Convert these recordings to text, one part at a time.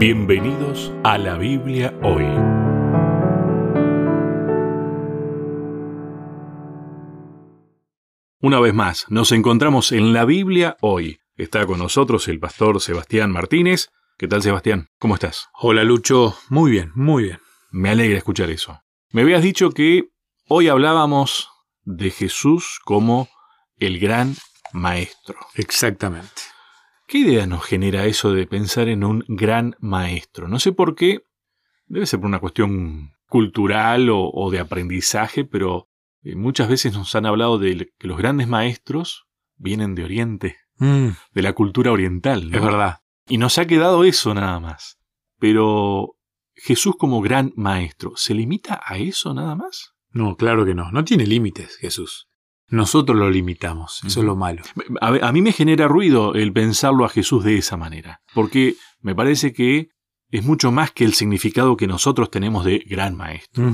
Bienvenidos a la Biblia hoy. Una vez más, nos encontramos en la Biblia hoy. Está con nosotros el pastor Sebastián Martínez. ¿Qué tal, Sebastián? ¿Cómo estás? Hola, Lucho. Muy bien, muy bien. Me alegra escuchar eso. Me habías dicho que hoy hablábamos de Jesús como el gran maestro. Exactamente. ¿Qué idea nos genera eso de pensar en un gran maestro? No sé por qué, debe ser por una cuestión cultural o, de aprendizaje, pero eh, muchas veces nos han hablado de que los grandes maestros vienen de Oriente, Mm, de la cultura oriental. ¿no? es verdad. Y nos ha quedado eso nada más. Pero Jesús como gran maestro, ¿se limita a eso nada más? No, claro que no. No tiene límites, Jesús. Nosotros lo limitamos. Eso es lo malo. A, a mí me genera ruido el pensarlo a Jesús de esa manera, porque me parece que es mucho más que el significado que nosotros tenemos de gran maestro.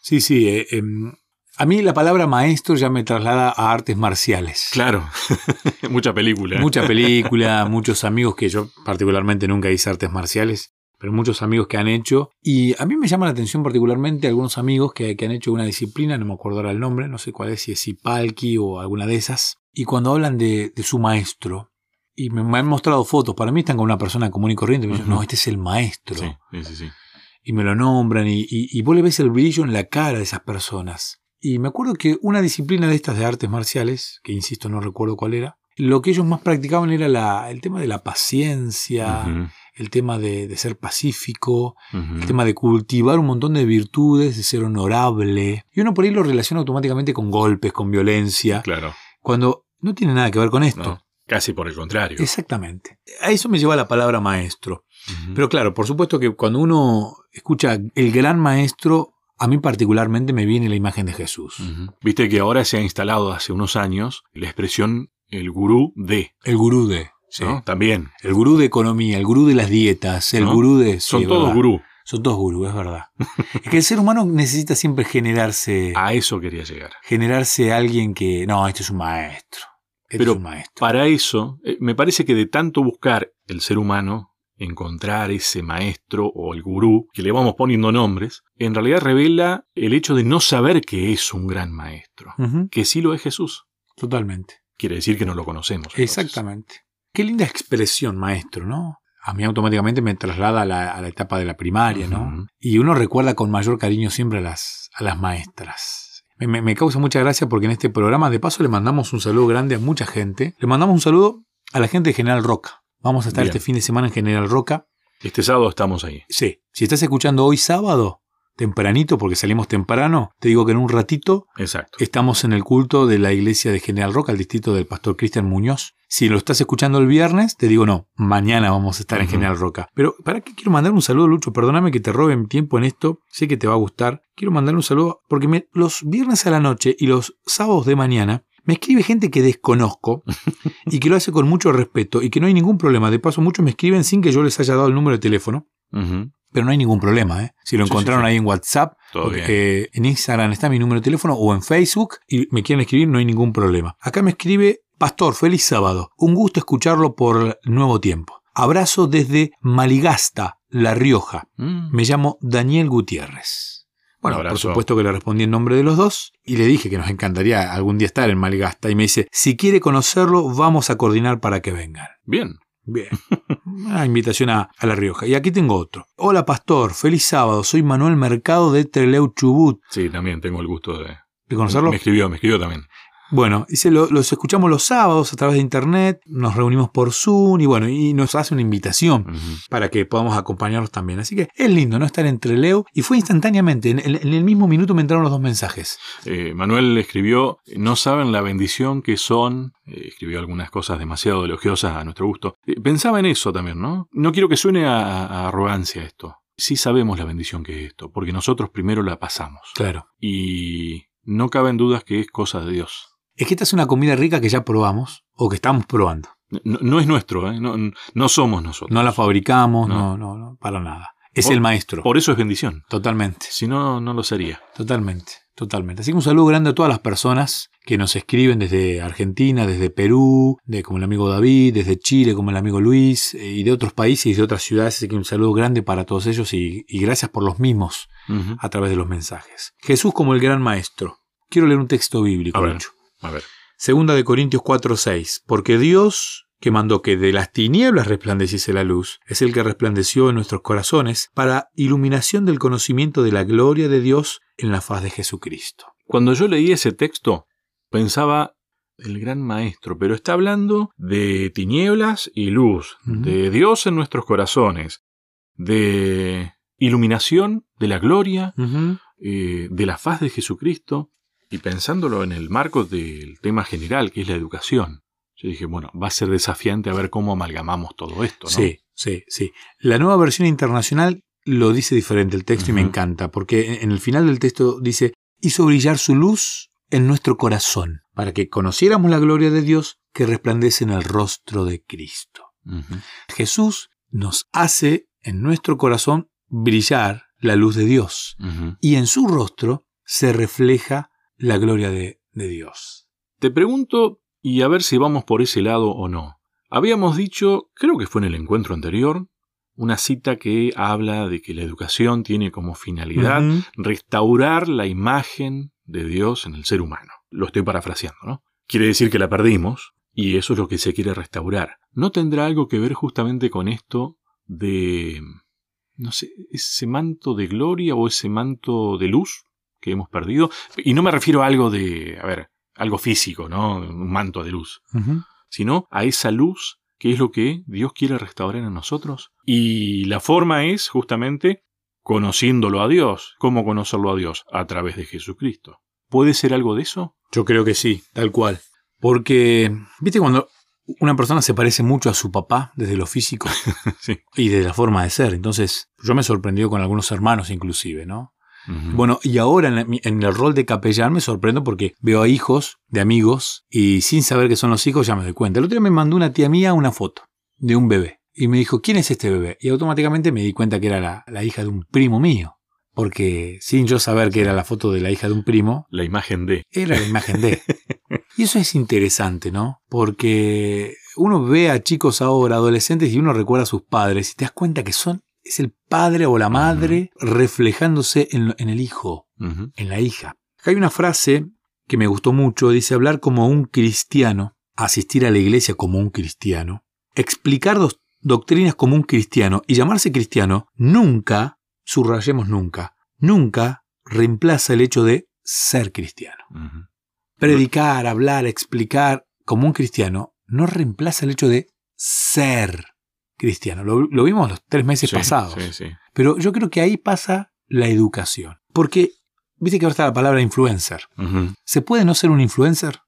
Sí, sí. eh, em, a mí la palabra maestro ya me traslada a artes marciales. Claro, mucha película. Mucha película, muchos amigos que yo particularmente nunca hice artes marciales, pero muchos amigos que han hecho. Y a mí me llama la atención particularmente algunos amigos que, que han hecho una disciplina, no me acuerdo ahora el nombre, no sé cuál es, si es Ipalki o alguna de esas. Y cuando hablan de, de su maestro, y me, me han mostrado fotos, para mí están con una persona común y corriente, y me dicen, no, este es el maestro. Sí, sí, sí, sí. Y me lo nombran, y, y, y vos le ves el brillo en la cara de esas personas. Y me acuerdo que una disciplina de estas de artes marciales, que insisto, no recuerdo cuál era, lo que ellos más practicaban era la, el tema de la paciencia, el tema de, de ser pacífico, el tema de cultivar un montón de virtudes, de ser honorable. Y uno por ahí lo relaciona automáticamente con golpes, con violencia, Claro, cuando no tiene nada que ver con esto. no, casi por el contrario. Exactamente. A eso me lleva la palabra maestro. Pero claro, por supuesto que cuando uno escucha el gran maestro, a mí particularmente me viene la imagen de Jesús. Viste que ahora se ha instalado hace unos años la expresión el gurú de, El gurú de. Sí. ¿no? También. El gurú de economía, el gurú de las dietas, el ¿No? gurú de... Son todos gurú. Son todos gurús, es verdad. es que el ser humano necesita siempre generarse... A eso quería llegar. Generarse alguien que... No, este es un maestro. Este Pero es un maestro. Para eso, eh, me parece que de tanto buscar el ser humano, encontrar ese maestro o el gurú, que le vamos poniendo nombres, en realidad revela el hecho de no saber que es un gran maestro, que sí lo es Jesús. Totalmente. Quiere decir que no lo conocemos. entonces. Exactamente. Qué linda expresión, maestro, ¿no? A mí automáticamente me traslada a la, a la etapa de la primaria, ¿no? Y uno recuerda con mayor cariño siempre a las, a las maestras. Me, me- me causa mucha gracia porque en este programa, de paso, le mandamos un saludo grande a mucha gente. Le mandamos un saludo a la gente de General Roca. Vamos a estar Bien. este fin de semana en General Roca. Este sábado estamos ahí. Sí, si estás escuchando hoy sábado, tempranito, porque salimos temprano, te digo que en un ratito Exacto. Estamos en el culto de la iglesia de General Roca, el distrito del pastor Cristian Muñoz. Si lo estás escuchando el viernes, te digo no, mañana vamos a estar en. General Roca. Pero ¿para qué quiero mandar un saludo, Lucho? Perdóname que te robe mi tiempo en esto, sé que te va a gustar. Quiero mandar un saludo porque me- los viernes a la noche y los sábados de mañana me escribe gente que desconozco y que lo hace con mucho respeto y que no hay ningún problema. De paso, muchos me escriben sin que yo les haya dado el número de teléfono. Pero no hay ningún problema, ¿eh? Si lo Sí, sí, encontraron sí. ahí en WhatsApp, porque, eh, en Instagram está mi número de teléfono o en Facebook y me quieren escribir, no hay ningún problema. Acá me escribe Pastor, feliz sábado. Un gusto escucharlo por nuevo tiempo. Abrazo desde Maligasta, La Rioja. Mm. Me llamo Daniel Gutiérrez. Bueno, por supuesto que le respondí en nombre de los dos y le dije que nos encantaría algún día estar en Maligasta. Y me dice, si quiere conocerlo, vamos a coordinar para que vengan. Bien. Bien. Una invitación a, a La Rioja. Y aquí tengo otro. Hola, pastor. Feliz sábado. Soy Manuel Mercado de Treleu Chubut. Sí, también tengo el gusto de... ¿De conocerlo? Me escribió, me escribió también. Bueno, dice, lo- los escuchamos los sábados a través de internet, nos reunimos por Zoom y bueno, y nos hace una invitación para que podamos acompañarlos también. Así que es lindo, ¿no? Estar entre Leo. Y fue instantáneamente, en el, en el mismo minuto me entraron los dos mensajes. Eh, Manuel escribió, no saben la bendición que son, eh, escribió algunas cosas demasiado elogiosas a nuestro gusto. Eh, pensaba en eso también, ¿no? No quiero que suene a, a arrogancia esto. Sí sabemos la bendición que es esto, porque nosotros primero la pasamos. Claro. Y no caben dudas que es cosa de Dios. Es que esta es una comida rica que ya probamos o que estamos probando. No, no es nuestro, ¿eh? no, no somos nosotros. No la fabricamos, No. no, no, no, para nada. Es Por- el maestro. Por eso es bendición. Totalmente, Si no, no lo sería. totalmente. Totalmente. Así que un saludo grande a todas las personas que nos escriben desde Argentina, desde Perú, de, como el amigo David, desde Chile, como el amigo Luis, eh, y de otros países y de otras ciudades. Así que un saludo grande para todos ellos y, y gracias por los mismos a través de los mensajes. Jesús como el gran maestro. Quiero leer un texto bíblico. A ver. A ver. Segunda de Corintios 4:6. Porque Dios, que mandó que de las tinieblas resplandeciese la luz, es el que resplandeció en nuestros corazones para iluminación del conocimiento de la gloria de Dios en la faz de Jesucristo. Cuando yo leí ese texto, pensaba el gran maestro, pero está hablando de tinieblas y luz, de Dios en nuestros corazones, de iluminación, de la gloria, eh, de la faz de Jesucristo, y pensándolo en el marco del tema general, que es la educación. Yo dije, bueno, va a ser desafiante a ver cómo amalgamamos todo esto, ¿no? Sí, sí, sí. La nueva versión internacional lo dice diferente el texto y me encanta, porque en el final del texto dice, hizo brillar su luz en nuestro corazón, para que conociéramos la gloria de Dios que resplandece en el rostro de Cristo. Jesús nos hace en nuestro corazón brillar la luz de Dios y en su rostro se refleja la gloria de, de Dios. Te pregunto, y a ver si vamos por ese lado o no. Habíamos dicho, creo que fue en el encuentro anterior, una cita que habla de que la educación tiene como finalidad restaurar la imagen de Dios en el ser humano. Lo estoy parafraseando, ¿no? Quiere decir que la perdimos y eso es lo que se quiere restaurar. ¿No tendrá algo que ver justamente con esto de, no sé, ese manto de gloria o ese manto de luz que hemos perdido? Y no me refiero a algo de, a ver, algo físico, ¿no? Un manto de luz, sino a esa luz que es lo que Dios quiere restaurar en nosotros. Y la forma es justamente conociéndolo a Dios. ¿Cómo conocerlo a Dios? A través de Jesucristo. ¿Puede ser algo de eso? Yo creo que sí, tal cual. Porque, viste, cuando una persona se parece mucho a su papá desde lo físico sí. y de la forma de ser. Entonces, yo me sorprendió con algunos hermanos inclusive, ¿no? Bueno, y ahora en, la- en el rol de capellán me sorprendo porque veo a hijos de amigos y sin saber que son los hijos ya me doy cuenta. El otro día me mandó una tía mía una foto de un bebé y me dijo, ¿quién es este bebé? Y automáticamente me di cuenta que era la, la hija de un primo mío. Porque sin yo saber que era la foto de la hija de un primo, La imagen de. era la imagen de. Y eso es interesante, ¿no? Porque uno ve a chicos ahora, adolescentes, y uno recuerda a sus padres y te das cuenta que son, es el padre o la madre reflejándose en, el hijo, en la hija. Acá hay una frase que me gustó mucho, dice hablar como un cristiano, asistir a la iglesia como un cristiano, explicar dos doctrinas como un cristiano y llamarse cristiano nunca, subrayemos nunca, nunca reemplaza el hecho de ser cristiano. Predicar, hablar, explicar como un cristiano no reemplaza el hecho de ser cristiano. Lo, lo vimos los tres meses Sí, pasados. Sí, sí. Pero yo creo que ahí pasa la educación. Porque, viste que ahora está la palabra influencer. ¿Se puede no ser un influencer?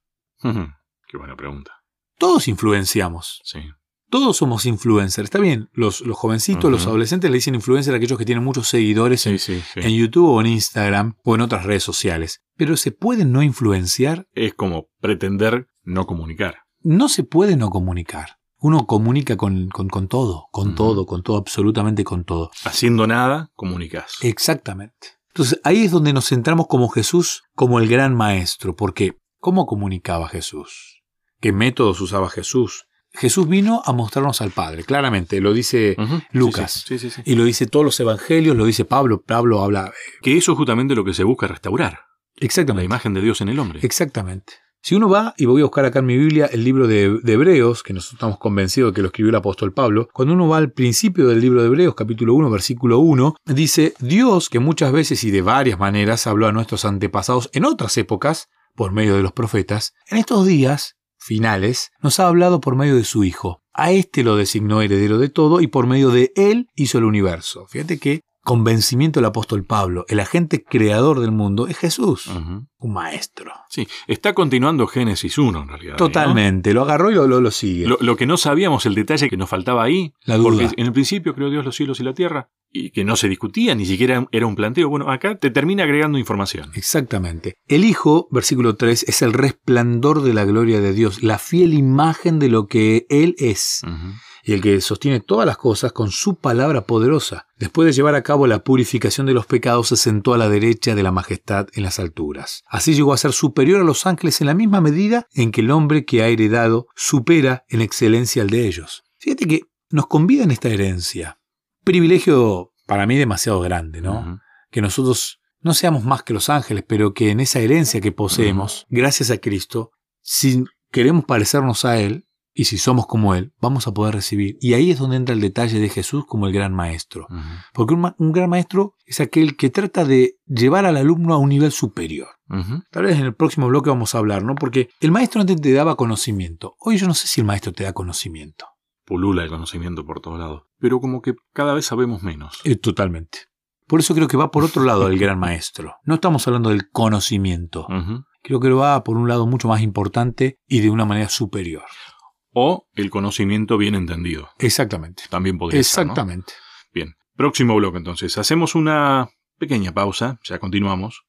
Qué buena pregunta. Todos influenciamos. Sí. Todos somos influencers. Está bien, los, los jovencitos, los adolescentes le dicen influencer a aquellos que tienen muchos seguidores en, Sí, sí, sí. en YouTube o en Instagram o en otras redes sociales. Pero ¿se puede no influenciar? Es como pretender no comunicar. No se puede no comunicar. Uno comunica con, con- con todo, con todo, con todo, absolutamente con todo. Haciendo nada, comunicas. Exactamente. Entonces ahí es donde nos centramos como Jesús, como el gran maestro, porque ¿cómo comunicaba Jesús? ¿Qué métodos usaba Jesús? Jesús vino a mostrarnos al Padre, claramente, lo dice. Lucas. Sí, sí, sí, sí. y lo dice todos los evangelios, lo dice Pablo, Pablo habla Que eso es justamente lo que se busca restaurar. La exactamente. imagen de Dios en el hombre. Exactamente. Si uno va, y voy a buscar acá en mi Biblia el libro de, Hebreos, que nosotros estamos convencidos de que lo escribió el apóstol Pablo, cuando uno va al principio del libro de Hebreos, capítulo 1, versículo 1, dice, Dios que muchas veces y de varias maneras habló a nuestros antepasados en otras épocas, por medio de los profetas, en estos días finales, nos ha hablado por medio de su Hijo. A éste lo designó heredero de todo y por medio de él hizo el universo. Fíjate que convencimiento del apóstol Pablo, el agente creador del mundo, es Jesús, un maestro. Sí, está continuando Génesis 1 en realidad. ¿no? Totalmente, lo agarró y lo, lo- lo sigue. Lo, lo que no sabíamos, el detalle que nos faltaba ahí, La duda. porque en el principio creó Dios los cielos y la tierra, y que no se discutía, ni siquiera era un planteo. Bueno, acá te termina agregando información. Exactamente. El Hijo, versículo 3, es el resplandor de la gloria de Dios, la fiel imagen de lo que Él es. Y el que sostiene todas las cosas con su palabra poderosa. Después de llevar a cabo la purificación de los pecados, se sentó a la derecha de la majestad en las alturas. Así llegó a ser superior a los ángeles en la misma medida en que el hombre que ha heredado supera en excelencia al de ellos. Fíjate que nos convida en esta herencia. Privilegio para mí demasiado grande, ¿no? Que nosotros no seamos más que los ángeles, pero que en esa herencia que poseemos, gracias a Cristo, si queremos parecernos a Él, y si somos como Él, vamos a poder recibir. Y ahí es donde entra el detalle de Jesús como el gran maestro. Porque un, gran maestro es aquel que trata de llevar al alumno a un nivel superior. Tal vez en el próximo bloque vamos a hablar, ¿no? Porque el maestro antes te daba conocimiento. Hoy yo no sé si el maestro te da conocimiento. Pulula el conocimiento por todos lados. Pero como que cada vez sabemos menos. Eh, totalmente. Por eso creo que va por otro lado el gran maestro. No estamos hablando del conocimiento. Creo que va por un lado mucho más importante y de una manera superior. O el conocimiento bien entendido. Exactamente. También podría ser, ¿no? Exactamente. Bien. Próximo bloque entonces. Hacemos una pequeña pausa. Ya continuamos.